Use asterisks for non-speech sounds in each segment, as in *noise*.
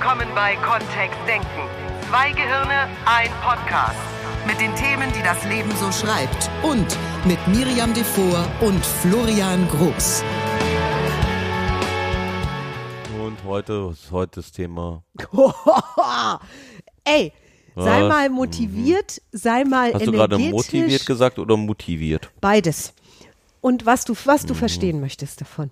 willkommen bei Kontext Denken. Zwei Gehirne, ein Podcast. Mit den Themen, die das Leben so schreibt. Und mit Miriam Devor und Florian Groß. Und heute ist heute das Thema. *laughs* Ey, sei mal motiviert, sei mal Hast du gerade motiviert gesagt oder motiviert? Beides. Und was du, was Mhm. du verstehen möchtest davon.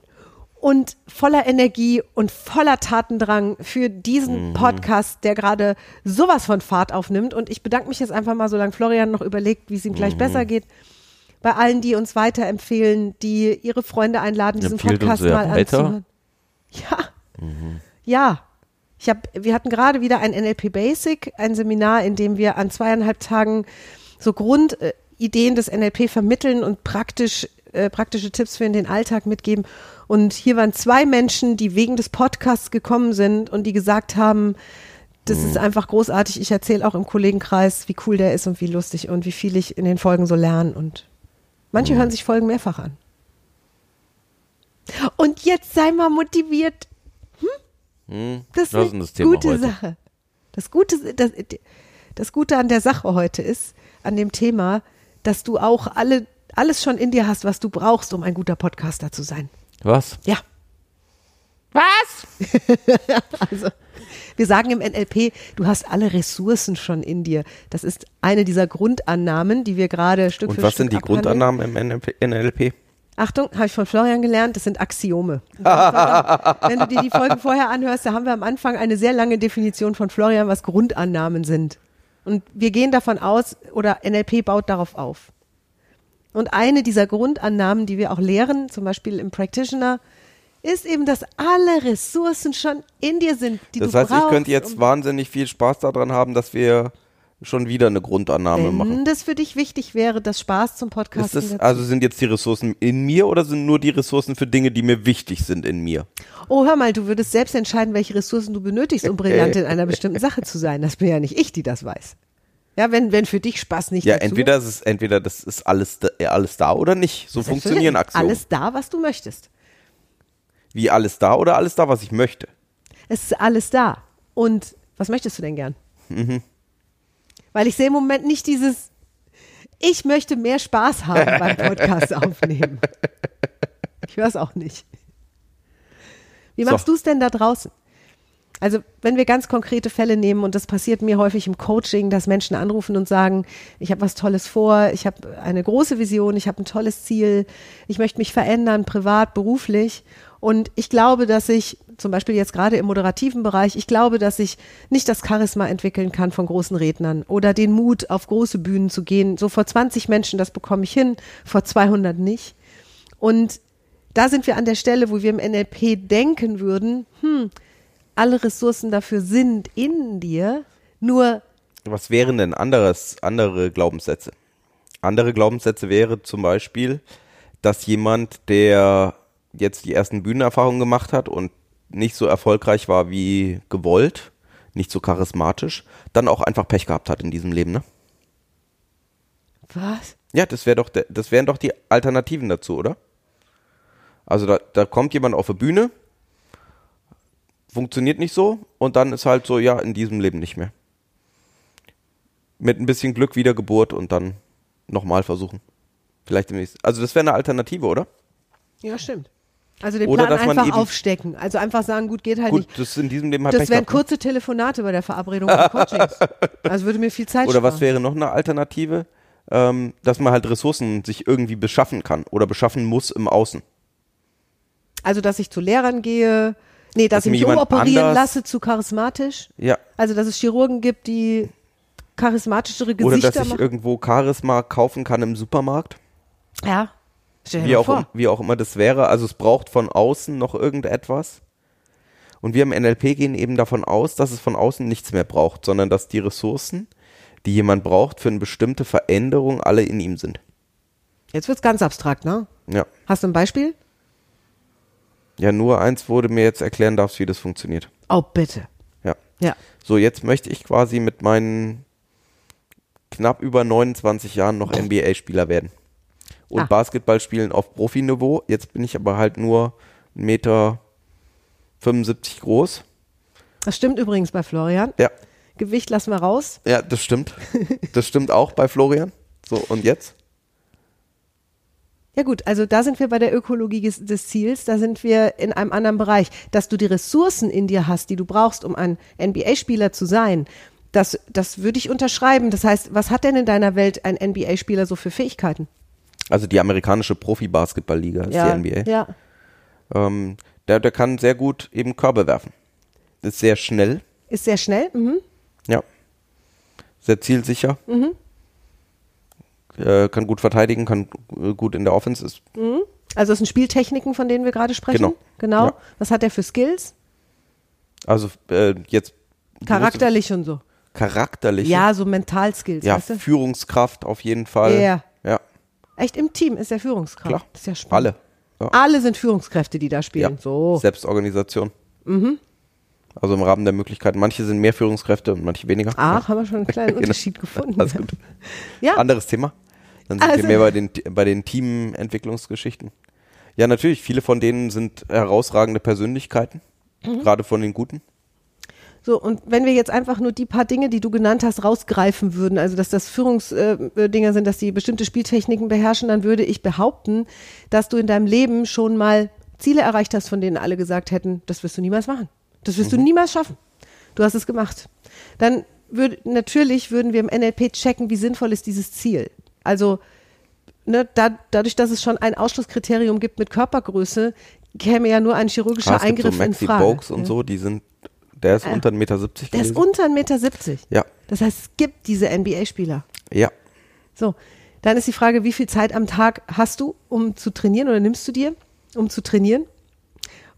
Und voller Energie und voller Tatendrang für Mhm. diesen Podcast, der gerade sowas von Fahrt aufnimmt. Und ich bedanke mich jetzt einfach mal, solange Florian noch überlegt, wie es ihm gleich Mhm. besser geht. Bei allen, die uns weiterempfehlen, die ihre Freunde einladen, diesen Empfiehlt Podcast mal anzuhören. Ja. Ja. Ich hab, wir hatten gerade wieder ein NLP Basic, ein Seminar, in dem wir an zweieinhalb Tagen so Grundideen des NLP vermitteln und praktisch, äh, praktische Tipps für in den Alltag mitgeben. Und hier waren zwei Menschen, die wegen des Podcasts gekommen sind und die gesagt haben, das ist einfach großartig. Ich erzähle auch im Kollegenkreis, wie cool der ist und wie lustig und wie viel ich in den Folgen so lerne. Und manche hören sich Folgen mehrfach an. Und jetzt sei mal motiviert. Hm? Das ist Was ist eine das gute heute? Sache. Das Gute, das, das Gute an der Sache heute ist, an dem Thema, dass du auch alle, alles schon in dir hast, was du brauchst, um ein guter Podcaster zu sein. Was? Ja. Was? *laughs* also, wir sagen im NLP, du hast alle Ressourcen schon in dir. Das ist eine dieser Grundannahmen, die wir gerade Stück Und für was Stück sind die abhandeln. Grundannahmen im NLP? NLP? Achtung, habe ich von Florian gelernt, das sind Axiome. *laughs* Wenn du dir die Folgen vorher anhörst, da haben wir am Anfang eine sehr lange Definition von Florian, was Grundannahmen sind. Und wir gehen davon aus, oder NLP baut darauf auf. Und eine dieser Grundannahmen, die wir auch lehren, zum Beispiel im Practitioner, ist eben, dass alle Ressourcen schon in dir sind, die Das du heißt, brauchst. ich könnte jetzt um- wahnsinnig viel Spaß daran haben, dass wir schon wieder eine Grundannahme wenn machen. das für dich wichtig wäre, das Spaß zum das, dazu. also sind jetzt die Ressourcen in mir oder sind nur die Ressourcen für Dinge, die mir wichtig sind in mir? Oh, hör mal, du würdest selbst entscheiden, welche Ressourcen du benötigst, um *laughs* brillant in einer bestimmten Sache zu sein. Das bin ja nicht ich, die das weiß. Ja, wenn, wenn für dich Spaß nicht Ja, dazu, entweder ist es entweder das ist alles da, äh, alles da oder nicht. So funktionieren. Axiome. Alles da, was du möchtest. Wie alles da oder alles da, was ich möchte. Es ist alles da. Und was möchtest du denn gern? Mhm. Weil ich sehe im Moment nicht dieses, ich möchte mehr Spaß haben beim Podcast *laughs* aufnehmen. Ich höre es auch nicht. Wie So. machst du es denn da draußen? Also, wenn wir ganz konkrete Fälle nehmen, und das passiert mir häufig im Coaching, dass Menschen anrufen und sagen, ich habe was Tolles vor, ich habe eine große Vision, ich habe ein tolles Ziel, ich möchte mich verändern, privat, beruflich. Und ich glaube, dass ich, zum Beispiel jetzt gerade im moderativen Bereich, ich glaube, dass ich nicht das Charisma entwickeln kann von großen Rednern oder den Mut, auf große Bühnen zu gehen. So vor 20 Menschen, das bekomme ich hin, vor 200 nicht. Und da sind wir an der Stelle, wo wir im NLP denken würden, hm, alle Ressourcen dafür sind in dir, nur Was wären denn anderes, andere Glaubenssätze? Andere Glaubenssätze wäre zum Beispiel, dass jemand, der jetzt die ersten Bühnenerfahrungen gemacht hat und nicht so erfolgreich war wie gewollt, nicht so charismatisch, dann auch einfach Pech gehabt hat in diesem Leben, ne? was? Ja, das wäre doch, das wären doch die Alternativen dazu, oder? Also da, da kommt jemand auf eine Bühne, funktioniert nicht so und dann ist halt so, ja, in diesem Leben nicht mehr. Mit ein bisschen Glück Wiedergeburt und dann nochmal versuchen. Vielleicht demnächst. Also das wäre eine Alternative, oder? Ja, stimmt. Also den Oder Plan dass man einfach aufstecken. Also einfach sagen, gut, geht halt Gut, nicht. das in diesem Leben halt Das Pech wären gehabt, ne? kurze Telefonate bei der Verabredung von Coachings. *laughs* Also würde mir viel Zeit Oder was sparen. wäre noch eine Alternative? Ähm, dass man halt Ressourcen sich irgendwie beschaffen kann oder beschaffen muss im Außen. Also, dass ich zu Lehrern gehe, nee, dass, Dass ich mich umoperieren lasse zu charismatisch. Ja. Also, dass es Chirurgen gibt, die charismatischere Oder Gesichter dass ich machen. irgendwo Charisma kaufen kann im Supermarkt. Ja. Stell dir Wie auch, vor. wie auch immer das wäre. Also es braucht von außen noch irgendetwas. Und wir im NLP gehen eben davon aus, dass es von außen nichts mehr braucht, sondern dass die Ressourcen, die jemand braucht für eine bestimmte Veränderung, alle in ihm sind. Jetzt wird's ganz abstrakt, ne? Ja. Hast du ein Beispiel? Ja, nur eins wurde mir jetzt erklären darfst, wie das funktioniert. Oh, bitte. Ja. Ja. So, jetzt möchte ich quasi mit meinen knapp über 29 Jahren noch NBA-Spieler werden. Und Ah. Basketball spielen auf Profiniveau. Jetzt bin ich aber halt nur 1,75 Meter groß. Das stimmt übrigens bei Florian. Ja. Gewicht lassen wir raus. Ja, das stimmt. Das stimmt auch bei Florian. So, und jetzt? Ja gut, also da sind wir bei der Ökologie des, Ziels, da sind wir in einem anderen Bereich. Dass du die Ressourcen in dir hast, die du brauchst, um ein NBA-Spieler zu sein, das, das würde ich unterschreiben. Das heißt, was hat denn in deiner Welt ein NBA-Spieler so für Fähigkeiten? Also die amerikanische Profi-Basketball-Liga ist ja, die NBA. Ja. Ähm, der, der kann sehr gut eben Körbe werfen. Ist sehr schnell. Ist sehr schnell. Mhm. Ja. Sehr zielsicher. Äh, kann gut verteidigen, kann äh, gut in der Offense. Ist, Also das sind Spieltechniken, von denen wir gerade sprechen. Genau. Genau. Ja. Was hat er für Skills? also äh, jetzt Charakterlich und so. charakterlich. Ja, so Mentalskills, ja, weißt du? Führungskraft auf jeden Fall. Ja. Ja, Echt im Team ist er Führungskraft. klar. Das ist ja spannend. Alle. Ja. Alle sind Führungskräfte, die da spielen. Ja. So. Selbstorganisation. Also im Rahmen der Möglichkeiten. Manche sind mehr Führungskräfte und manche weniger. Ach, haben wir schon einen kleinen *laughs* Genau. Unterschied gefunden. Alles gut. Ja, Anderes Thema. Dann sind Also- wir mehr bei den, bei den Teamentwicklungsgeschichten. Ja, natürlich. Viele von denen sind herausragende Persönlichkeiten. Mhm. Gerade von den Guten. so und wenn wir jetzt einfach nur die paar Dinge, die du genannt hast, rausgreifen würden, also dass das Führungsdinger äh, sind, dass die bestimmte Spieltechniken beherrschen, dann würde ich behaupten, dass du in deinem Leben schon mal Ziele erreicht hast, von denen alle gesagt hätten, das wirst du niemals machen. Das wirst du niemals schaffen. Du hast es gemacht. Dann würd, natürlich würden wir im NLP checken, wie sinnvoll ist dieses Ziel. Also ne, da, dadurch, dass es schon ein Ausschlusskriterium gibt mit Körpergröße, käme ja nur ein chirurgischer Ah, Eingriff so in Frage. Bogues und ja. so, die sind, der ist unter 1,70 Meter. Der ist unter 1,70 Meter. Ja, Das heißt, es gibt diese NBA-Spieler. ja. So, dann ist die Frage, wie viel Zeit am Tag hast du, um zu trainieren oder nimmst du dir, um zu trainieren?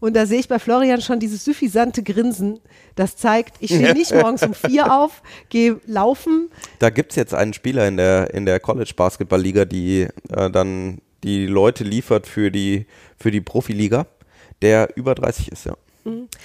Und da sehe ich bei Florian schon dieses suffisante Grinsen, das zeigt, ich stehe nicht morgens um vier auf, gehe laufen. Da gibt's jetzt einen Spieler in der, in der College-Basketball-Liga, die äh, dann die Leute liefert für die, für die Profiliga, der über 30 ist, ja.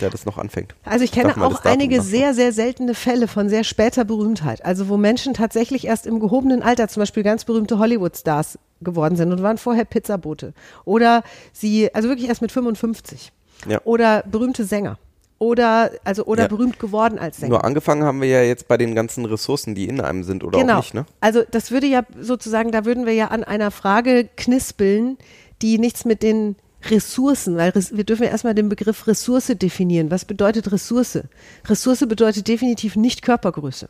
Der das noch anfängt. Also ich kenne auch einige nachschauen. sehr, sehr seltene Fälle von sehr später Berühmtheit. Also wo Menschen tatsächlich erst im gehobenen Alter, zum Beispiel ganz berühmte Hollywood-Stars geworden sind und waren vorher Pizzabote. Oder sie, also wirklich erst mit 55. Ja. Oder berühmte Sänger. Oder, also, oder Ja. berühmt geworden als Sänger. Nur angefangen haben wir ja jetzt bei den ganzen Ressourcen, die in einem sind oder genau. auch nicht, ne? Also das würde ja sozusagen, da würden wir ja an einer Frage knispeln, die nichts mit den Ressourcen, weil wir dürfen ja erstmal den Begriff Ressource definieren. Was bedeutet Ressource? Ressource bedeutet definitiv nicht Körpergröße.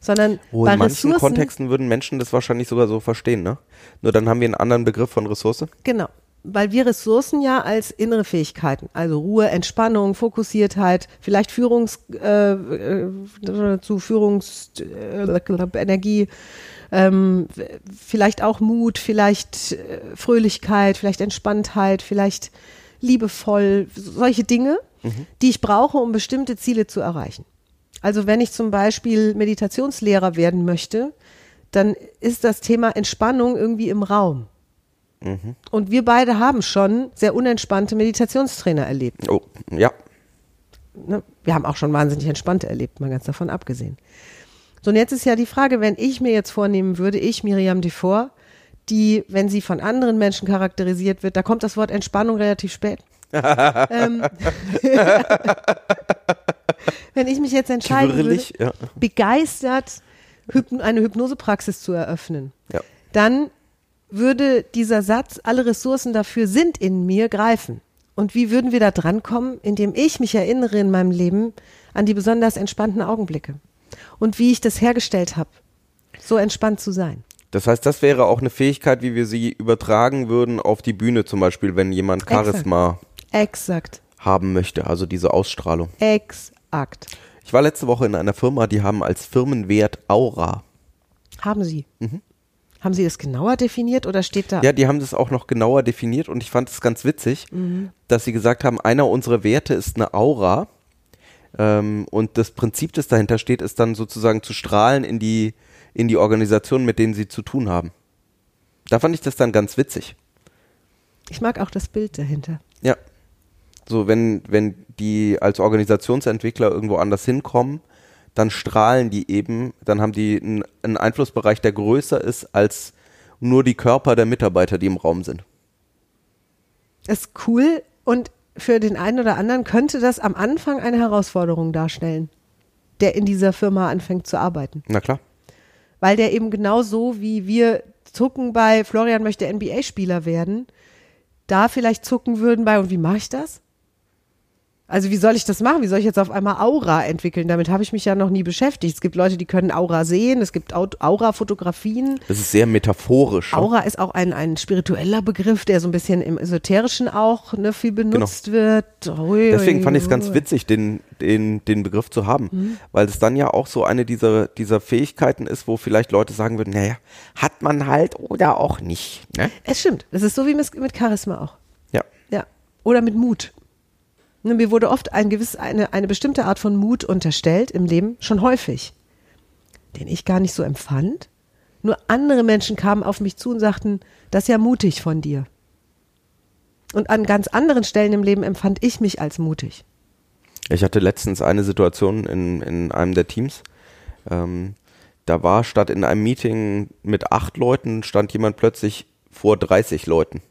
Sondern Oh, in manchen Ressourcen, Kontexten würden Menschen das wahrscheinlich sogar so verstehen, ne? Nur dann haben wir einen anderen Begriff von Ressource. Genau. Weil wir Ressourcen ja als innere Fähigkeiten, also Ruhe, Entspannung, Fokussiertheit, vielleicht Führungs, äh, äh, zu Führungs, äh, ähm, vielleicht auch Mut, vielleicht äh, Fröhlichkeit, vielleicht Entspanntheit, vielleicht liebevoll, solche Dinge, die ich brauche, um bestimmte Ziele zu erreichen. Also wenn ich zum Beispiel Meditationslehrer werden möchte, dann ist das Thema Entspannung irgendwie im Raum. Und wir beide haben schon sehr unentspannte Meditationstrainer erlebt. Oh, ja. Ne? Wir haben auch schon wahnsinnig entspannte erlebt, mal ganz davon abgesehen. So, und jetzt ist ja die Frage, wenn ich mir jetzt vornehmen würde, ich, Miriam Devor, die, wenn sie von anderen Menschen charakterisiert wird, da kommt das Wort Entspannung relativ spät. *laughs* ähm, *laughs* wenn ich mich jetzt entscheiden würde, Quirlig, ja. begeistert eine Hypnosepraxis zu eröffnen, Ja. dann würde dieser Satz, alle Ressourcen dafür sind in mir, greifen. Und wie würden wir da drankommen? Indem ich mich erinnere in meinem Leben an die besonders entspannten Augenblicke. Und wie ich das hergestellt habe, so entspannt zu sein. Das heißt, das wäre auch eine Fähigkeit, wie wir sie übertragen würden auf die Bühne zum Beispiel, wenn jemand Exakt. Charisma Exakt. haben möchte, also diese Ausstrahlung. Exakt. Ich war letzte Woche in einer Firma, die haben als Firmenwert Aura. Haben Sie. Haben Sie das genauer definiert oder steht da? Ja, die haben das auch noch genauer definiert und ich fand es ganz witzig, dass sie gesagt haben, einer unserer Werte ist eine Aura. Ähm, und das Prinzip, das dahinter steht, ist dann sozusagen zu strahlen in die, in die Organisation, mit denen sie zu tun haben. Da fand ich das dann ganz witzig. Ich mag auch das Bild dahinter. Ja. So, wenn, wenn die als Organisationsentwickler irgendwo anders hinkommen, dann strahlen die eben, dann haben die einen, Einflussbereich, der größer ist als nur die Körper der Mitarbeiter, die im Raum sind. ist cool und für den einen oder anderen könnte das am Anfang eine Herausforderung darstellen, der in dieser Firma anfängt zu arbeiten. Na klar. Weil der eben genauso wie wir zucken bei Florian möchte NBA-Spieler werden, da vielleicht zucken würden bei, und wie mache ich das? Also wie soll ich das machen? Wie soll ich jetzt auf einmal Aura entwickeln? Damit habe ich mich ja noch nie beschäftigt. Es gibt Leute, die können Aura sehen, es gibt Au- Aura-Fotografien. Das ist sehr metaphorisch. ne? Aura ist auch ein, ein spiritueller Begriff, der so ein bisschen im Esoterischen auch ne, viel benutzt wird. Ui, Genau. Deswegen fand ich es ganz witzig, den, den, den Begriff zu haben, Mhm. weil es dann ja auch so eine dieser, dieser Fähigkeiten ist, wo vielleicht Leute sagen würden, naja, hat man halt oder auch nicht. Ne? Es stimmt. Das ist so wie mit, mit Charisma auch. Ja. Ja. Oder mit Mut. Ne, Mir wurde oft ein gewiss, eine, eine bestimmte Art von Mut unterstellt im Leben, schon häufig, den ich gar nicht so empfand. Nur andere Menschen kamen auf mich zu und sagten, das ist ja mutig von dir. Und an ganz anderen Stellen im Leben empfand ich mich als mutig. Ich hatte letztens eine Situation in, in einem der Teams. Ähm, da war statt in einem Meeting mit acht Leuten, stand jemand plötzlich vor 30 Leuten.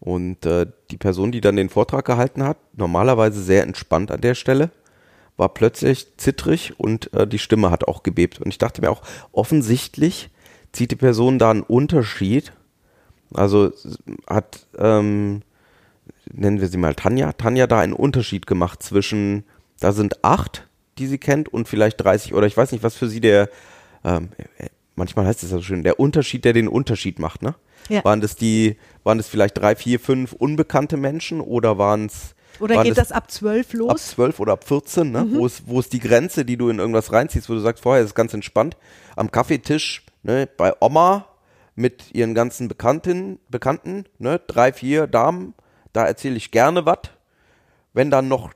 Und äh, die Person, die dann den Vortrag gehalten hat, normalerweise sehr entspannt an der Stelle, war plötzlich zittrig und äh, die Stimme hat auch gebebt. Und ich dachte mir auch, offensichtlich zieht die Person da einen Unterschied. Also hat, ähm, nennen wir sie mal Tanja, Tanja da einen Unterschied gemacht zwischen, da sind acht, die sie kennt und vielleicht 30 oder ich weiß nicht, was für sie der, ähm, äh, manchmal heißt es ja so schön, der Unterschied, der den Unterschied macht, ne? Ja. Waren das die, waren das vielleicht drei, vier, fünf unbekannte Menschen oder waren es Oder geht das ab zwölf ab los? 12 oder ab 14, ne? wo, ist, wo ist die Grenze, die du in irgendwas reinziehst, wo du sagst, vorher ist es ganz entspannt, am Kaffeetisch, ne, bei Oma mit ihren ganzen Bekannten, Bekannten, ne, drei, vier Damen, da erzähle ich gerne was. Wenn dann noch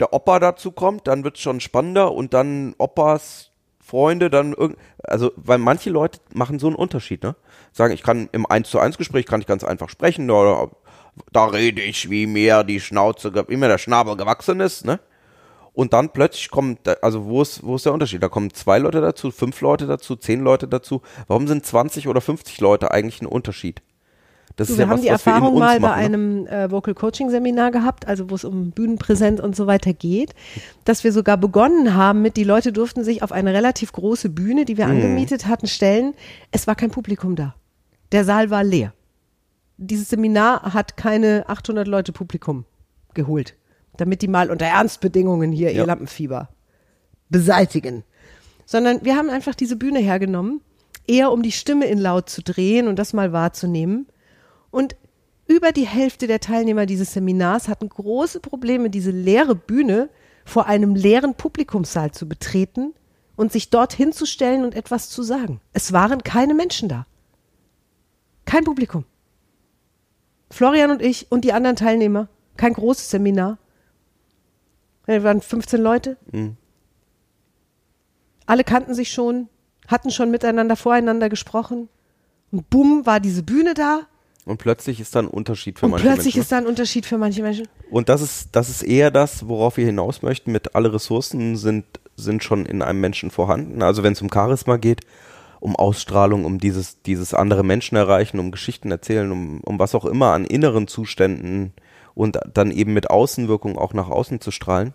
der Opa dazu kommt, dann wird's schon spannender und dann Opas Freunde, dann irgend, also, weil manche Leute machen so einen Unterschied, ne? Sagen, ich kann im 1 zu 1 Gespräch kann ich ganz einfach sprechen, da, da rede ich, wie mir die Schnauze, wie mir der Schnabel gewachsen ist, ne? Und dann plötzlich kommt, also wo ist, wo ist der Unterschied? Da kommen zwei Leute dazu, fünf Leute dazu, zehn Leute dazu. Warum sind 20 oder 50 Leute eigentlich ein Unterschied? Das Du, ist wir ja haben was, die Erfahrung mal bei machen, ne? einem äh, Vocal Coaching Seminar gehabt, also wo es um Bühnenpräsenz und so weiter geht, dass wir sogar begonnen haben mit, die Leute durften sich auf eine relativ große Bühne, die wir Mhm. angemietet hatten, stellen. Es war kein Publikum da. Der Saal war leer. Dieses Seminar hat keine 800 Leute Publikum geholt, damit die mal unter Ernstbedingungen hier Ja. ihr Lampenfieber beseitigen. Sondern wir haben einfach diese Bühne hergenommen, eher um die Stimme in laut zu drehen und das mal wahrzunehmen. Und über die Hälfte der Teilnehmer dieses Seminars hatten große Probleme, diese leere Bühne vor einem leeren Publikumssaal zu betreten und sich dort hinzustellen und etwas zu sagen. Es waren keine Menschen da. Kein Publikum. Florian und ich und die anderen Teilnehmer. Kein großes Seminar. Wir waren 15 Leute. Alle kannten sich schon, hatten schon miteinander voreinander gesprochen. Und bumm, war diese Bühne da. Und plötzlich ist da ein Unterschied für Und manche plötzlich Menschen. ne? ist da ein Unterschied für manche Menschen. Und das ist, das ist eher das, worauf wir hinaus möchten. Mit alle Ressourcen sind, sind schon in einem Menschen vorhanden. Also wenn es um Charisma geht, um Ausstrahlung, um dieses, dieses andere Menschen erreichen, um Geschichten erzählen, um, um was auch immer an inneren Zuständen und dann eben mit Außenwirkung auch nach außen zu strahlen.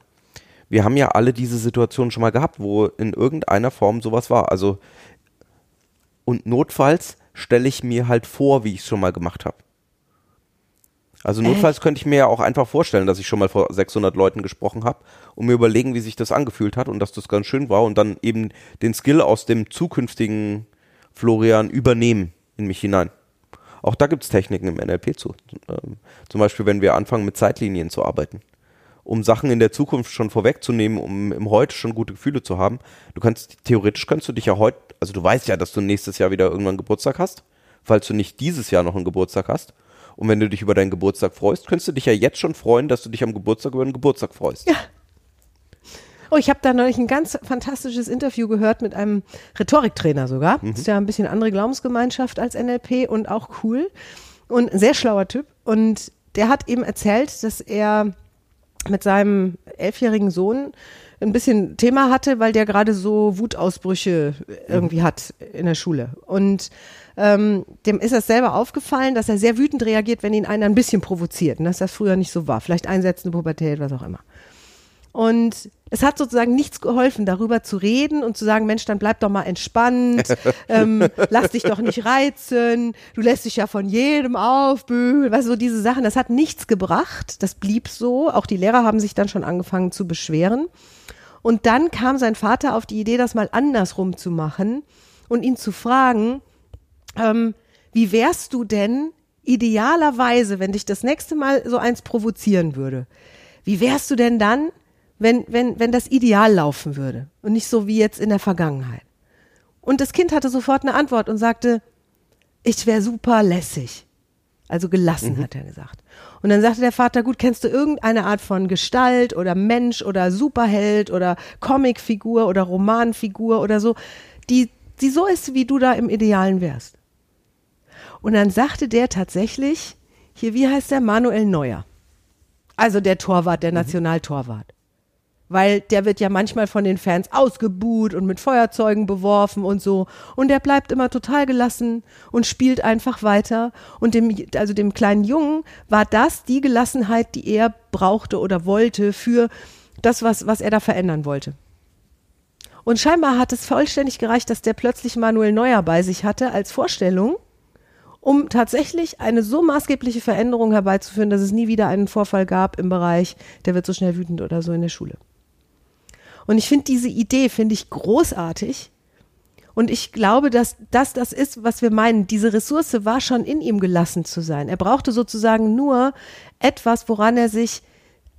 Wir haben ja alle diese Situation schon mal gehabt, wo in irgendeiner Form sowas war. Also und notfalls stelle ich mir halt vor, wie ich es schon mal gemacht habe. Also notfalls könnte ich mir ja auch einfach vorstellen, dass ich schon mal vor 600 Leuten gesprochen habe und mir überlegen, wie sich das angefühlt hat und dass das ganz schön war und dann eben den Skill aus dem zukünftigen Florian übernehmen in mich hinein. Auch da gibt es Techniken im NLP zu. Ähm, zum Beispiel, wenn wir anfangen, mit Zeitlinien zu arbeiten. Um Sachen in der Zukunft schon vorwegzunehmen, um im Heute schon gute Gefühle zu haben. Du kannst, theoretisch kannst du dich ja heute, also du weißt ja, dass du nächstes Jahr wieder irgendwann Geburtstag hast, falls du nicht dieses Jahr noch einen Geburtstag hast. Und wenn du dich über deinen Geburtstag freust, könntest du dich ja jetzt schon freuen, dass du dich am Geburtstag über den Geburtstag freust. Ja. Oh, ich habe da neulich ein ganz fantastisches Interview gehört mit einem Rhetoriktrainer sogar. Das ist ja ein bisschen andere Glaubensgemeinschaft als NLP und auch cool. Und ein sehr schlauer Typ. Und der hat eben erzählt, dass er mit seinem elfjährigen Sohn ein bisschen Thema hatte, weil der gerade so Wutausbrüche irgendwie hat in der Schule. Und ähm, dem ist das selber aufgefallen, dass er sehr wütend reagiert, wenn ihn einer ein bisschen provoziert und dass das früher nicht so war. Vielleicht einsetzende Pubertät, was auch immer. Und es hat sozusagen nichts geholfen, darüber zu reden und zu sagen, Mensch, dann bleib doch mal entspannt, *laughs* ähm, lass dich doch nicht reizen, du lässt dich ja von jedem aufbügeln, weißt du, so diese Sachen, das hat nichts gebracht, das blieb so, auch die Lehrer haben sich dann schon angefangen zu beschweren. Und dann kam sein Vater auf die Idee, das mal andersrum zu machen und ihn zu fragen, ähm, wie wärst du denn idealerweise, wenn dich das nächste Mal so eins provozieren würde? Wie wärst du denn dann, wenn, wenn, wenn das ideal laufen würde und nicht so wie jetzt in der Vergangenheit. Und das Kind hatte sofort eine Antwort und sagte, ich wäre super lässig. Also gelassen, mhm. hat er gesagt. Und dann sagte der Vater, gut, kennst du irgendeine Art von Gestalt oder Mensch oder Superheld oder Comicfigur oder Romanfigur oder so, die, die so ist, wie du da im Idealen wärst? Und dann sagte der tatsächlich, hier, wie heißt der? Manuel Neuer. Also der Torwart, der mhm. Nationaltorwart weil der wird ja manchmal von den Fans ausgebuht und mit Feuerzeugen beworfen und so. Und der bleibt immer total gelassen und spielt einfach weiter. Und dem, also dem kleinen Jungen war das die Gelassenheit, die er brauchte oder wollte für das, was, was er da verändern wollte. Und scheinbar hat es vollständig gereicht, dass der plötzlich Manuel Neuer bei sich hatte als Vorstellung, um tatsächlich eine so maßgebliche Veränderung herbeizuführen, dass es nie wieder einen Vorfall gab im Bereich, der wird so schnell wütend oder so in der Schule. Und ich finde diese Idee, finde ich großartig. Und ich glaube, dass das das ist, was wir meinen. Diese Ressource war schon in ihm gelassen zu sein. Er brauchte sozusagen nur etwas, woran er sich,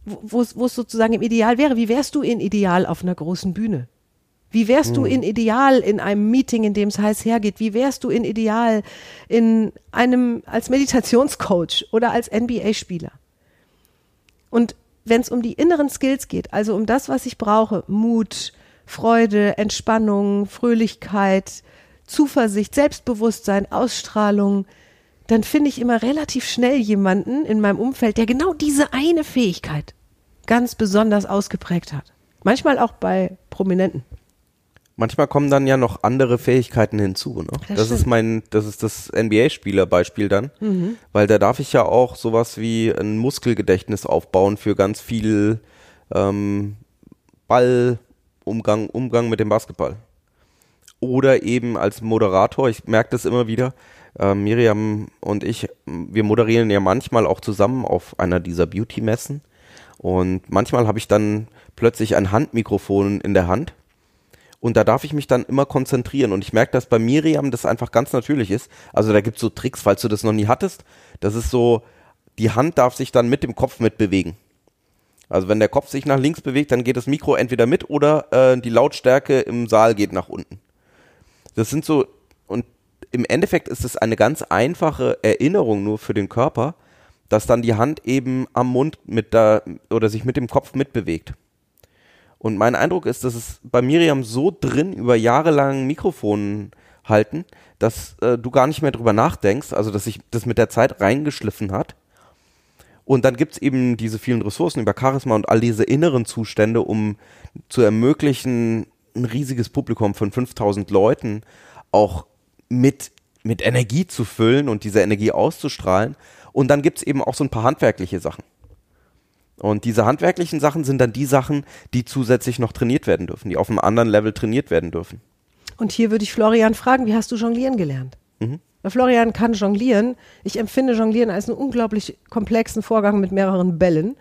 wo es sozusagen im Ideal wäre. Wie wärst du in Ideal auf einer großen Bühne? Wie wärst hm. du in Ideal in einem Meeting, in dem es heiß hergeht? Wie wärst du in Ideal in einem als Meditationscoach oder als NBA-Spieler? Und wenn es um die inneren Skills geht, also um das, was ich brauche, Mut, Freude, Entspannung, Fröhlichkeit, Zuversicht, Selbstbewusstsein, Ausstrahlung, dann finde ich immer relativ schnell jemanden in meinem Umfeld, der genau diese eine Fähigkeit ganz besonders ausgeprägt hat. Manchmal auch bei Prominenten. Manchmal kommen dann ja noch andere Fähigkeiten hinzu. Ne? Das, das ist mein, das ist das NBA-Spieler-Beispiel dann, mhm. weil da darf ich ja auch sowas wie ein Muskelgedächtnis aufbauen für ganz viel ähm, Ballumgang, Umgang mit dem Basketball. Oder eben als Moderator, ich merke das immer wieder, äh, Miriam und ich, wir moderieren ja manchmal auch zusammen auf einer dieser Beauty-Messen. Und manchmal habe ich dann plötzlich ein Handmikrofon in der Hand und da darf ich mich dann immer konzentrieren. Und ich merke, dass bei Miriam das einfach ganz natürlich ist. Also da gibt es so Tricks, falls du das noch nie hattest. Das ist so, die Hand darf sich dann mit dem Kopf mitbewegen. Also wenn der Kopf sich nach links bewegt, dann geht das Mikro entweder mit oder äh, die Lautstärke im Saal geht nach unten. Das sind so, und im Endeffekt ist es eine ganz einfache Erinnerung nur für den Körper, dass dann die Hand eben am Mund mit da oder sich mit dem Kopf mitbewegt. Und mein Eindruck ist, dass es bei Miriam so drin über Jahre lang Mikrofon halten, dass äh, du gar nicht mehr drüber nachdenkst, also dass sich das mit der Zeit reingeschliffen hat. Und dann gibt es eben diese vielen Ressourcen über Charisma und all diese inneren Zustände, um zu ermöglichen, ein riesiges Publikum von 5000 Leuten auch mit, mit Energie zu füllen und diese Energie auszustrahlen. Und dann gibt es eben auch so ein paar handwerkliche Sachen. Und diese handwerklichen Sachen sind dann die Sachen, die zusätzlich noch trainiert werden dürfen, die auf einem anderen Level trainiert werden dürfen. Und hier würde ich Florian fragen, wie hast du jonglieren gelernt? Mhm. Weil Florian kann jonglieren. Ich empfinde Jonglieren als einen unglaublich komplexen Vorgang mit mehreren Bällen.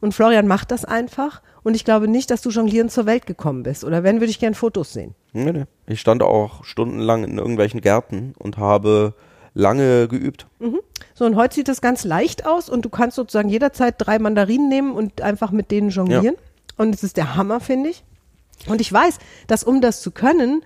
Und Florian macht das einfach. Und ich glaube nicht, dass du jonglieren zur Welt gekommen bist. Oder wenn, würde ich gerne Fotos sehen. Nee, nee. Ich stand auch stundenlang in irgendwelchen Gärten und habe lange geübt. Mhm. So, und heute sieht das ganz leicht aus und du kannst sozusagen jederzeit drei Mandarinen nehmen und einfach mit denen jonglieren. Ja. Und es ist der Hammer, finde ich. Und ich weiß, dass um das zu können,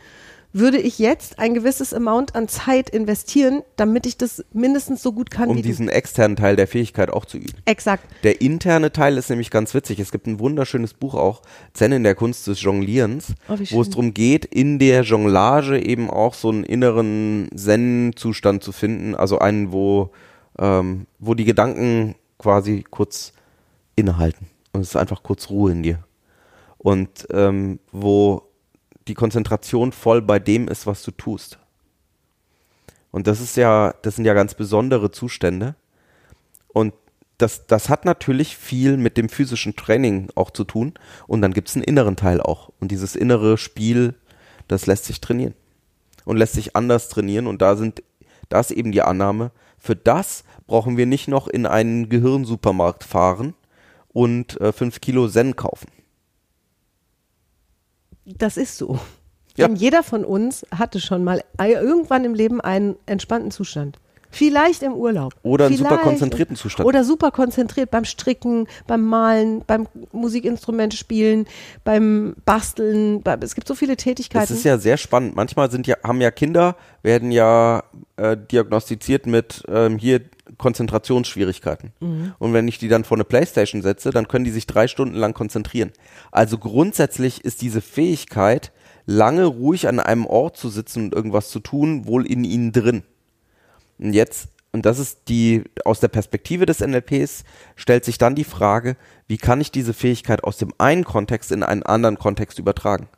würde ich jetzt ein gewisses Amount an Zeit investieren, damit ich das mindestens so gut kann um wie diesen du. externen Teil der Fähigkeit auch zu üben. Exakt. Der interne Teil ist nämlich ganz witzig. Es gibt ein wunderschönes Buch auch, Zen in der Kunst des Jonglierens, oh, wo es darum geht, in der Jonglage eben auch so einen inneren Zen-Zustand zu finden, also einen, wo, ähm, wo die Gedanken quasi kurz innehalten Und es ist einfach kurz Ruhe in dir. Und ähm, wo die Konzentration voll bei dem ist, was du tust. Und das ist ja, das sind ja ganz besondere Zustände. Und das, das hat natürlich viel mit dem physischen Training auch zu tun. Und dann gibt es einen inneren Teil auch. Und dieses innere Spiel, das lässt sich trainieren. Und lässt sich anders trainieren. Und da sind, da ist eben die Annahme, für das brauchen wir nicht noch in einen Gehirnsupermarkt fahren und äh, fünf Kilo Zen kaufen. Das ist so. Ja. Denn jeder von uns hatte schon mal irgendwann im Leben einen entspannten Zustand. Vielleicht im Urlaub. Oder einen super konzentrierten Zustand. Oder super konzentriert beim Stricken, beim Malen, beim Musikinstrumente spielen, beim Basteln. Es gibt so viele Das Tätigkeiten. ist ja sehr spannend. Manchmal sind ja, haben ja Kinder, werden ja äh, diagnostiziert mit ähm, hier Konzentrationsschwierigkeiten. Und wenn ich die dann vor eine Playstation setze, dann können die sich drei Stunden lang konzentrieren. Also grundsätzlich ist diese Fähigkeit, lange ruhig an einem Ort zu sitzen und irgendwas zu tun, wohl in ihnen drin. Und jetzt, und das ist die, aus der Perspektive des NLPs, stellt sich dann die Frage, wie kann ich diese Fähigkeit aus dem einen Kontext in einen anderen Kontext übertragen?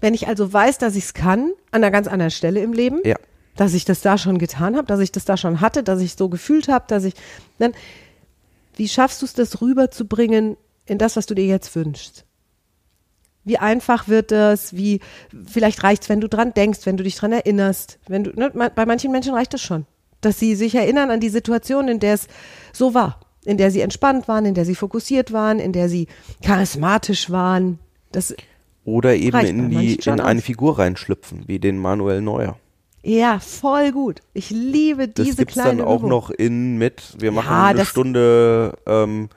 Wenn ich also weiß, dass ich es kann, an einer ganz anderen Stelle im Leben, Ja. Dass ich das da schon getan habe, dass ich das da schon hatte, dass ich so gefühlt habe, dass ich dann, wie schaffst du es, das rüberzubringen in das, was du dir jetzt wünschst? Wie einfach wird das? Wie vielleicht reicht's, wenn du dran denkst, wenn du dich dran erinnerst, wenn du ne, bei manchen Menschen reicht das schon, dass sie sich erinnern an die Situation, in der es so war, in der sie entspannt waren, in der sie fokussiert waren, in der sie charismatisch waren. Das Oder eben Reicht in die in eine. Figur reinschlüpfen, wie den Manuel Neuer. Ja voll gut. Ich liebe Das diese gibt's kleine dann auch Übung. noch in mit. Wir machen Ja, eine das- Stunde ähm,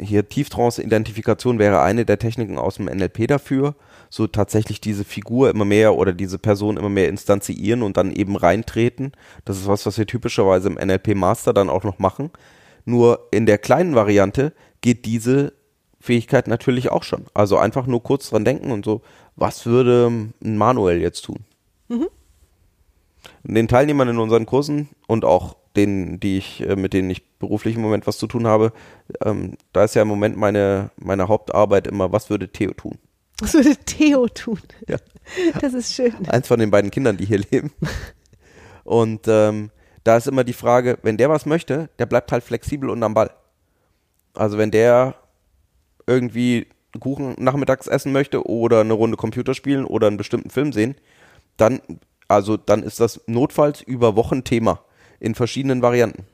hier Tieftrance-Identifikation wäre eine der Techniken aus dem NLP dafür. So tatsächlich diese Figur immer mehr oder diese Person immer mehr instanziieren und dann eben reintreten. Das ist was, was wir typischerweise im NLP Master dann auch noch machen. Nur in der kleinen Variante geht diese Fähigkeit natürlich auch schon. Also einfach nur kurz dran denken und so, was würde ein Manuel jetzt tun? Den Teilnehmern in unseren Kursen und auch denen, die ich, äh, mit denen ich beruflich im Moment was zu tun habe, ähm, da ist ja im Moment meine, meine Hauptarbeit immer, was würde Theo tun? Was würde Theo tun? Ja. *laughs* Das ist schön. Eins von den beiden Kindern, die hier leben. *laughs* Und ähm, da ist immer die Frage, wenn der was möchte, der bleibt halt flexibel und am Ball. Also wenn der irgendwie einen Kuchen nachmittags essen möchte oder eine Runde Computer spielen oder einen bestimmten Film sehen, dann, also dann ist das notfalls über Wochen Thema in verschiedenen Varianten.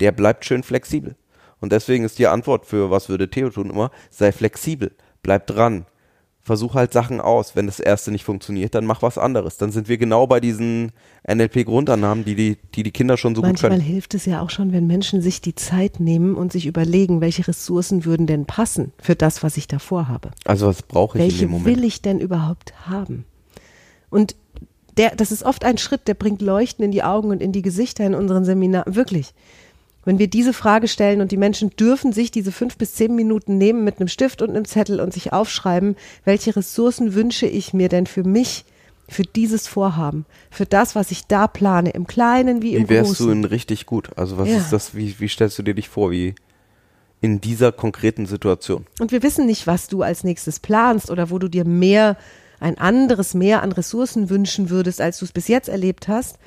Der bleibt schön flexibel. Und deswegen ist die Antwort für was würde Theo tun immer, sei flexibel, bleib dran, versuch halt Sachen aus. Wenn das erste nicht funktioniert, dann mach was anderes. Dann sind wir genau bei diesen NLP-Grundannahmen, die die, die die Kinder schon so gut Manchmal können. hilft es ja auch schon, wenn Menschen sich die Zeit nehmen und sich überlegen, welche Ressourcen würden denn passen für das, was ich davor habe. Also was brauche ich in Welche dem Moment? will ich denn überhaupt haben? Und der, das ist oft ein Schritt, der bringt Leuchten in die Augen und in die Gesichter in unseren Seminaren. Wirklich. Wenn wir diese Frage stellen und die Menschen dürfen sich diese fünf bis zehn Minuten nehmen mit einem Stift und einem Zettel und sich aufschreiben, welche Ressourcen wünsche ich mir denn für mich, für dieses Vorhaben, für das, was ich da plane, im Kleinen wie im Wie wärst Großen. du in richtig gut? Also was Ja. ist das, wie, wie stellst du dir dich vor, wie in dieser konkreten Situation? Und wir wissen nicht, was du als nächstes planst oder wo du dir mehr, ein anderes Mehr an Ressourcen wünschen würdest, als du es bis jetzt erlebt hast.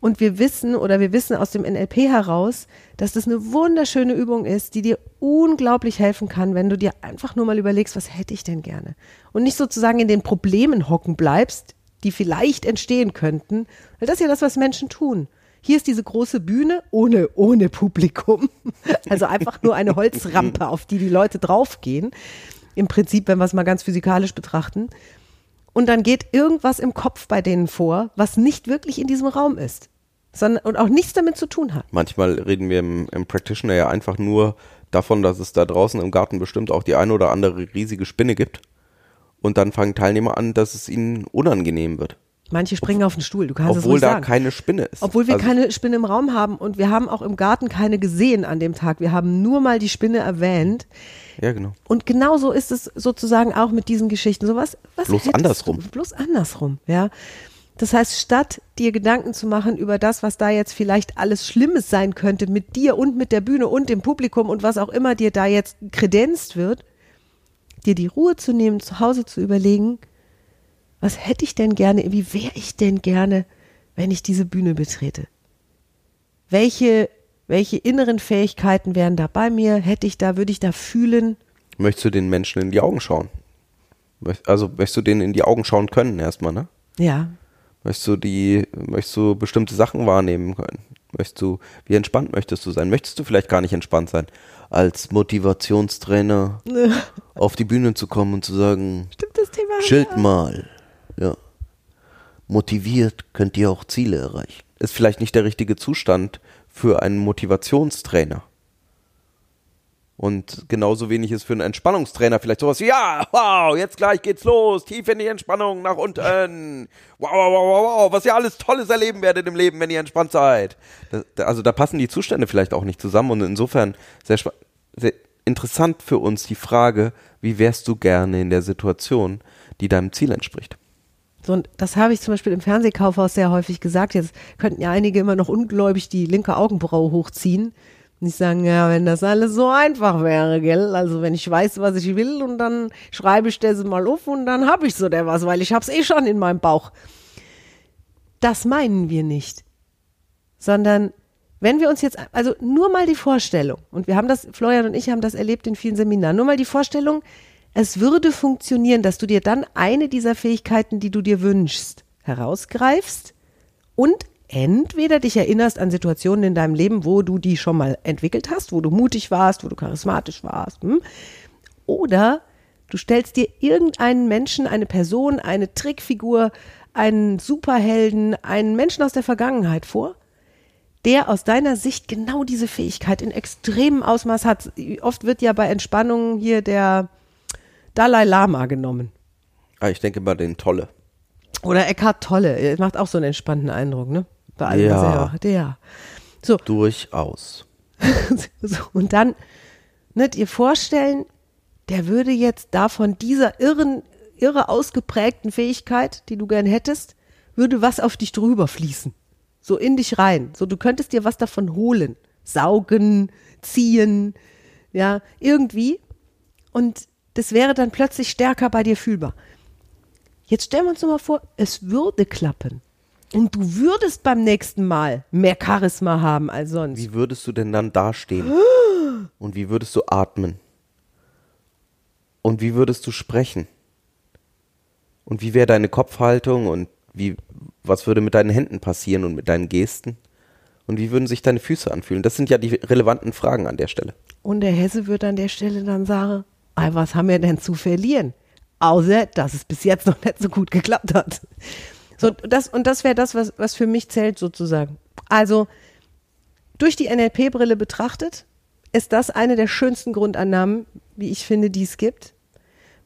Und wir wissen oder wir wissen aus dem NLP heraus, dass das eine wunderschöne Übung ist, die dir unglaublich helfen kann, wenn du dir einfach nur mal überlegst, was hätte ich denn gerne? Und nicht sozusagen in den Problemen hocken bleibst, die vielleicht entstehen könnten, weil das ist ja das, was Menschen tun. Hier ist diese große Bühne ohne, ohne Publikum. *laughs* Also einfach nur eine Holzrampe, auf die die Leute draufgehen. Im Prinzip, wenn wir es mal ganz physikalisch betrachten. Und dann geht irgendwas im Kopf bei denen vor, was nicht wirklich in diesem Raum ist. Sondern, und auch nichts damit zu tun hat. Manchmal reden wir im, im Practitioner ja einfach nur davon, dass es da draußen im Garten bestimmt auch die eine oder andere riesige Spinne gibt. Und dann fangen Teilnehmer an, dass es ihnen unangenehm wird. Manche springen auf den Stuhl, du kannst es Obwohl ruhig da sagen. keine Spinne ist. Obwohl wir Also, keine Spinne im Raum haben und wir haben auch im Garten keine gesehen an dem Tag. Wir haben nur mal die Spinne erwähnt. Ja, genau. Und genauso ist es sozusagen auch mit diesen Geschichten. So was, was Bloß andersrum. Du? Bloß andersrum, ja. Das heißt, statt dir Gedanken zu machen über das, was da jetzt vielleicht alles Schlimmes sein könnte mit dir und mit der Bühne und dem Publikum und was auch immer dir da jetzt kredenzt wird, dir die Ruhe zu nehmen, zu Hause zu überlegen, was hätte ich denn gerne, wie wäre ich denn gerne, wenn ich diese Bühne betrete? Welche, welche inneren Fähigkeiten wären da bei mir? Hätte ich da, würde ich da fühlen? Möchtest du den Menschen in die Augen schauen? Also möchtest du denen in die Augen schauen können erstmal, ne? Ja. Möchtest du die, möchtest du bestimmte Sachen wahrnehmen können? Möchtest du, wie entspannt möchtest du sein? Möchtest du vielleicht gar nicht entspannt sein? Als Motivationstrainer *laughs* auf die Bühne zu kommen und zu sagen, Stimmt das Thema? Schild mal. Ja. Motiviert könnt ihr auch Ziele erreichen. Ist vielleicht nicht der richtige Zustand für einen Motivationstrainer. Und genauso wenig ist für einen Entspannungstrainer vielleicht sowas wie, ja, wow, jetzt gleich geht's los, tief in die Entspannung, nach unten. Wow, wow, wow, wow, was ihr alles Tolles erleben werdet im Leben, wenn ihr entspannt seid. Das, da- also da passen die Zustände vielleicht auch nicht zusammen und insofern sehr, sehr interessant für uns die Frage, wie wärst du gerne in der Situation, die deinem Ziel entspricht? So, und das habe ich zum Beispiel im Fernsehkaufhaus sehr häufig gesagt. Jetzt könnten ja einige immer noch ungläubig die linke Augenbraue hochziehen. Und ich sagen, ja, wenn das alles so einfach wäre, gell? Also wenn ich weiß, was ich will und dann schreibe ich das mal auf und dann habe ich so der was, weil ich hab's eh schon in meinem Bauch. Das meinen wir nicht. Sondern wenn wir uns jetzt, also nur mal die Vorstellung, und wir haben das, Florian und ich haben das erlebt in vielen Seminaren, nur mal die Vorstellung, es würde funktionieren, dass du dir dann eine dieser Fähigkeiten, die du dir wünschst, herausgreifst und entweder dich erinnerst an Situationen in deinem Leben, wo du die schon mal entwickelt hast, wo du mutig warst, wo du charismatisch warst, hm? oder du stellst dir irgendeinen Menschen, eine Person, eine Trickfigur, einen Superhelden, einen Menschen aus der Vergangenheit vor, der aus deiner Sicht genau diese Fähigkeit in extremem Ausmaß hat. Oft wird ja bei Entspannung hier der Dalai Lama genommen. Ah, ich denke mal den Tolle. Oder Eckhart Tolle. Er macht auch so einen entspannten Eindruck, ne? Bei allem, was Ja. er macht. Ja. So, Durchaus. *laughs* so, und dann ne, dir vorstellen, der würde jetzt davon dieser irren, irre ausgeprägten Fähigkeit, die du gern hättest, würde was auf dich drüber fließen. So in dich rein. So, du könntest dir was davon holen. Saugen, ziehen, ja, irgendwie. Und das wäre dann plötzlich stärker bei dir fühlbar. Jetzt stellen wir uns nur mal vor, es würde klappen. Und du würdest beim nächsten Mal mehr Charisma haben als sonst. Wie würdest du denn dann dastehen? *gasps* Und wie würdest du atmen? Und wie würdest du sprechen? Und wie wäre deine Kopfhaltung und wie, was würde mit deinen Händen passieren und mit deinen Gesten? Und wie würden sich deine Füße anfühlen? Das sind ja die relevanten Fragen an der Stelle. Und der Hesse wird an der Stelle dann sagen, "Ei, was haben wir denn zu verlieren? Außer, dass es bis jetzt noch nicht so gut geklappt hat. So, das, und das wäre das, was, was für mich zählt sozusagen. Also, durch die NLP-Brille betrachtet, ist das eine der schönsten Grundannahmen, wie ich finde, die es gibt,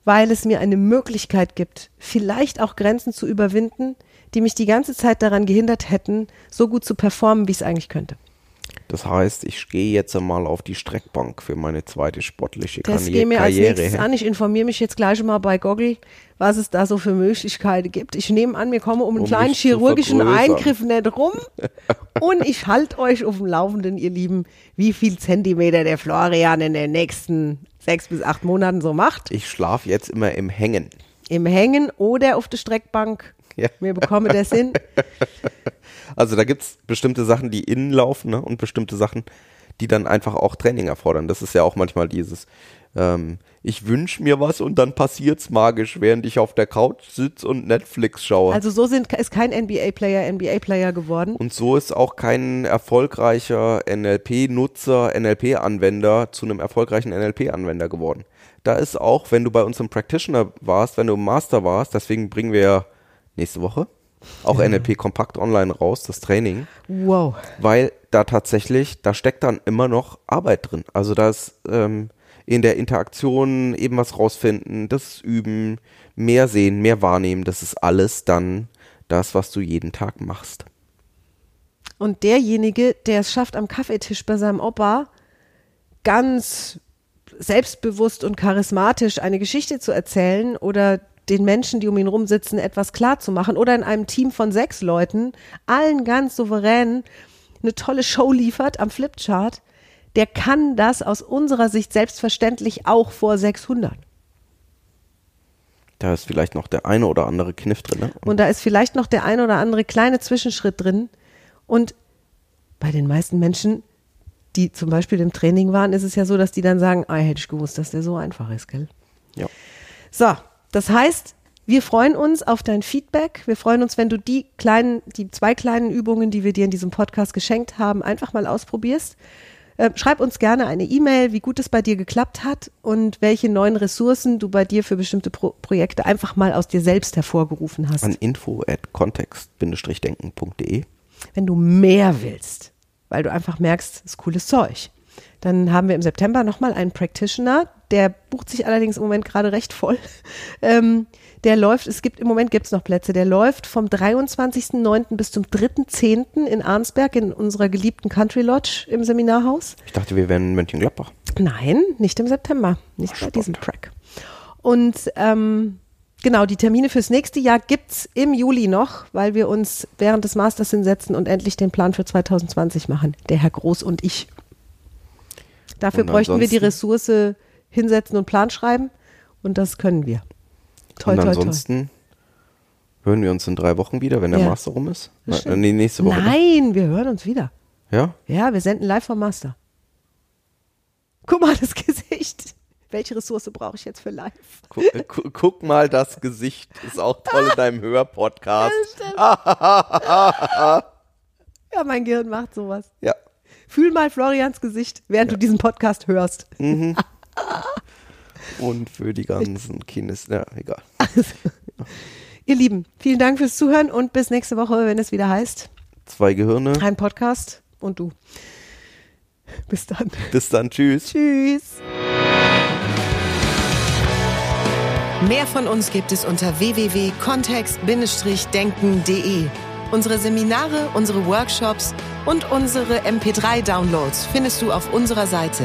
weil es mir eine Möglichkeit gibt, vielleicht auch Grenzen zu überwinden, die mich die ganze Zeit daran gehindert hätten, so gut zu performen, wie ich es eigentlich könnte. Das heißt, ich gehe jetzt einmal auf die Streckbank für meine zweite sportliche Das Karriere. gehe mir als nächstes an. Ich informiere mich jetzt gleich mal bei Goggle, was es da so für Möglichkeiten gibt. Ich nehme an, wir kommen um einen Um kleinen chirurgischen. Eingriff nicht rum. *laughs* Und ich halte euch auf dem Laufenden, ihr Lieben, wie viel Zentimeter der Florian in den nächsten sechs bis acht Monaten so macht. Ich schlafe jetzt immer im Hängen. Im Hängen oder auf der Streckbank. Ja. Wir bekommen das hin. *laughs* Also da gibt's bestimmte Sachen, die innen laufen ne? und bestimmte Sachen, die dann einfach auch Training erfordern. Das ist ja auch manchmal dieses, ähm, ich wünsche mir was und dann passiert's magisch, während ich auf der Couch sitze und Netflix schaue. Also so sind, ist kein NBA-Player NBA-Player geworden. und so ist auch kein erfolgreicher NLP-Nutzer, NLP-Anwender zu einem erfolgreichen NLP-Anwender geworden. Da ist auch, wenn du bei uns im Practitioner warst, wenn du im Master warst, deswegen bringen wir ja nächste Woche auch NLP Kompakt online raus, das Training. Wow. weil da tatsächlich, da steckt dann immer noch Arbeit drin. Also da ist ähm, in der Interaktion eben was rausfinden, das Üben, mehr sehen, mehr wahrnehmen, das ist alles dann das, was du jeden Tag machst. Und derjenige, der es schafft, am Kaffeetisch bei seinem Opa ganz selbstbewusst und charismatisch eine Geschichte zu erzählen oder den Menschen, die um ihn rumsitzen, etwas klar zu machen oder in einem Team von sechs Leuten allen ganz souverän eine tolle Show liefert am Flipchart, der kann das aus unserer Sicht selbstverständlich auch vor 600. Da ist vielleicht noch der eine oder andere Kniff drin. Ne? Und da ist vielleicht noch der ein oder andere kleine Zwischenschritt drin. Und bei den meisten Menschen, die zum Beispiel im Training waren, ist es ja so, dass die dann sagen, ah, hätte ich gewusst, dass der so einfach ist, gell? Ja. So, das heißt, wir freuen uns auf dein Feedback. Wir freuen uns, wenn du die kleinen, die zwei kleinen Übungen, die wir dir in diesem Podcast geschenkt haben, einfach mal ausprobierst. Äh, schreib uns gerne eine E-Mail, wie gut es bei dir geklappt hat und welche neuen Ressourcen du bei dir für bestimmte Pro Projekte einfach mal aus dir selbst hervorgerufen hast. An info at kontext-denken.de. Wenn du mehr willst, weil du einfach merkst, das ist cooles Zeug, dann haben wir im September nochmal einen Practitioner, der bucht sich allerdings im Moment gerade recht voll. *laughs* Ähm, der läuft, es gibt im Moment gibt es noch Plätze, der läuft vom 23.09. bis zum 3.10. in Arnsberg in unserer geliebten Country Lodge im Seminarhaus. Ich dachte, wir wären in Mönchengladbach. Nein, nicht im September, nicht Ach, bei diesem Track. Und ähm, genau, die Termine fürs nächste Jahr gibt's im Juli noch, weil wir uns während des Masters hinsetzen und endlich den Plan für 2020 machen. Der Herr Groß und ich. Dafür Und bräuchten wir die? Ressource hinsetzen und Plan schreiben und das können wir. Toi, Und toi, toi. ansonsten hören wir uns in drei Wochen wieder, wenn der Ja. Master rum ist. Na, nee, nächste Woche. ne? Nein, wir hören uns wieder. Ja? Ja, wir senden live vom Master. Guck mal das *laughs* Gesicht. Welche Ressource brauche ich jetzt für live? Guck, äh, gu- guck mal, das Gesicht ist auch toll in deinem *laughs* Hörpodcast. *laughs* Ja, mein Gehirn macht sowas. Ja. Fühl mal Florians Gesicht, während du diesen Podcast hörst. Und für die ganzen Kindes, ja, egal. *laughs* Ihr Lieben, vielen Dank fürs Zuhören und bis nächste Woche, wenn es wieder heißt, Zwei Gehirne. ein Podcast und du. Bis dann. Bis dann, tschüss. Tschüss. Mehr von uns gibt es unter www.kontext-denken.de. Unsere Seminare, unsere Workshops und unsere MP3-Downloads findest du auf unserer Seite.